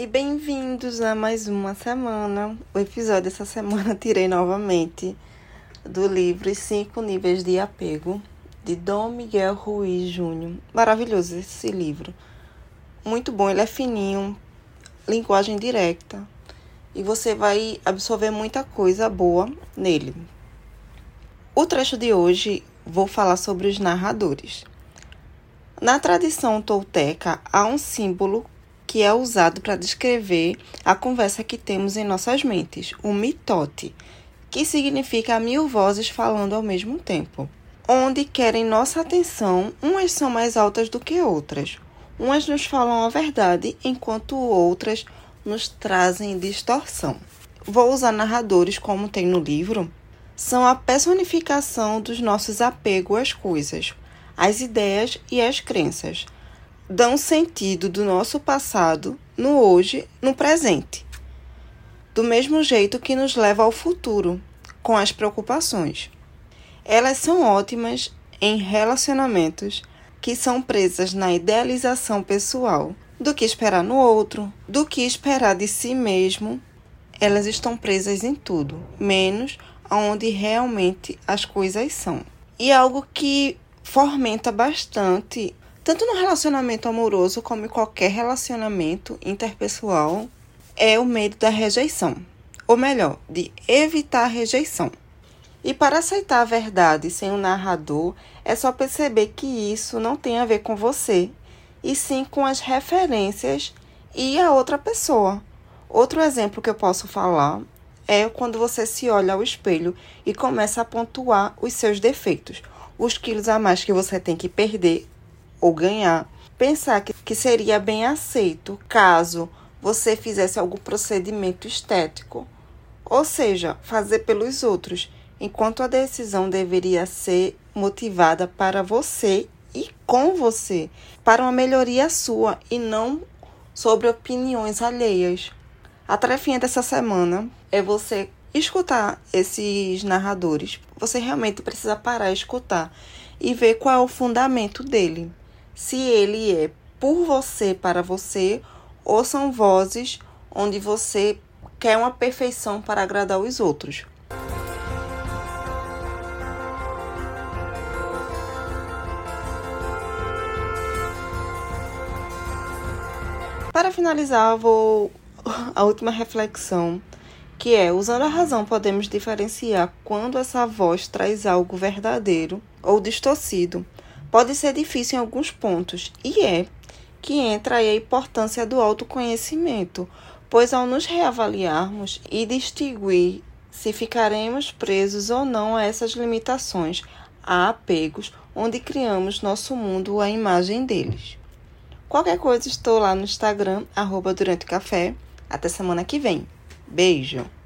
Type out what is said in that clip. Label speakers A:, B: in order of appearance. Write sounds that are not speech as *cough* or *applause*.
A: E bem-vindos a mais uma semana. O episódio dessa semana *laughs* tirei novamente do livro Cinco Níveis de Apego, de Dom Miguel Ruiz Júnior. Maravilhoso esse livro. Muito bom, ele é fininho, linguagem direta. E você vai absorver muita coisa boa nele. O trecho de hoje vou falar sobre os narradores. Na tradição tolteca, há um símbolo que é usado para descrever a conversa que temos em nossas mentes, o mitote, que significa mil vozes falando ao mesmo tempo, onde querem nossa atenção, umas são mais altas do que outras. Umas nos falam a verdade, enquanto outras nos trazem distorção. Vou usar narradores como tem no livro. São a personificação dos nossos apegos às coisas, às ideias e às crenças dão sentido do nosso passado no hoje, no presente. Do mesmo jeito que nos leva ao futuro, com as preocupações. Elas são ótimas em relacionamentos que são presas na idealização pessoal, do que esperar no outro, do que esperar de si mesmo. Elas estão presas em tudo, menos onde realmente as coisas são. E algo que fomenta bastante tanto no relacionamento amoroso como em qualquer relacionamento interpessoal, é o medo da rejeição, ou melhor, de evitar a rejeição. E para aceitar a verdade sem o um narrador, é só perceber que isso não tem a ver com você, e sim com as referências e a outra pessoa. Outro exemplo que eu posso falar é quando você se olha ao espelho e começa a pontuar os seus defeitos, os quilos a mais que você tem que perder ou ganhar. Pensar que, que seria bem aceito caso você fizesse algum procedimento estético, ou seja, fazer pelos outros, enquanto a decisão deveria ser motivada para você e com você, para uma melhoria sua e não sobre opiniões alheias. A tarefinha dessa semana é você escutar esses narradores. Você realmente precisa parar e escutar e ver qual é o fundamento dele se ele é por você, para você, ou são vozes onde você quer uma perfeição para agradar os outros. Para finalizar, vou *laughs* a última reflexão, que é, usando a razão, podemos diferenciar quando essa voz traz algo verdadeiro ou distorcido pode ser difícil em alguns pontos, e é que entra aí a importância do autoconhecimento, pois ao nos reavaliarmos e distinguir se ficaremos presos ou não a essas limitações, a apegos, onde criamos nosso mundo à imagem deles. Qualquer coisa, estou lá no Instagram, arroba Durante Café. Até semana que vem. Beijo!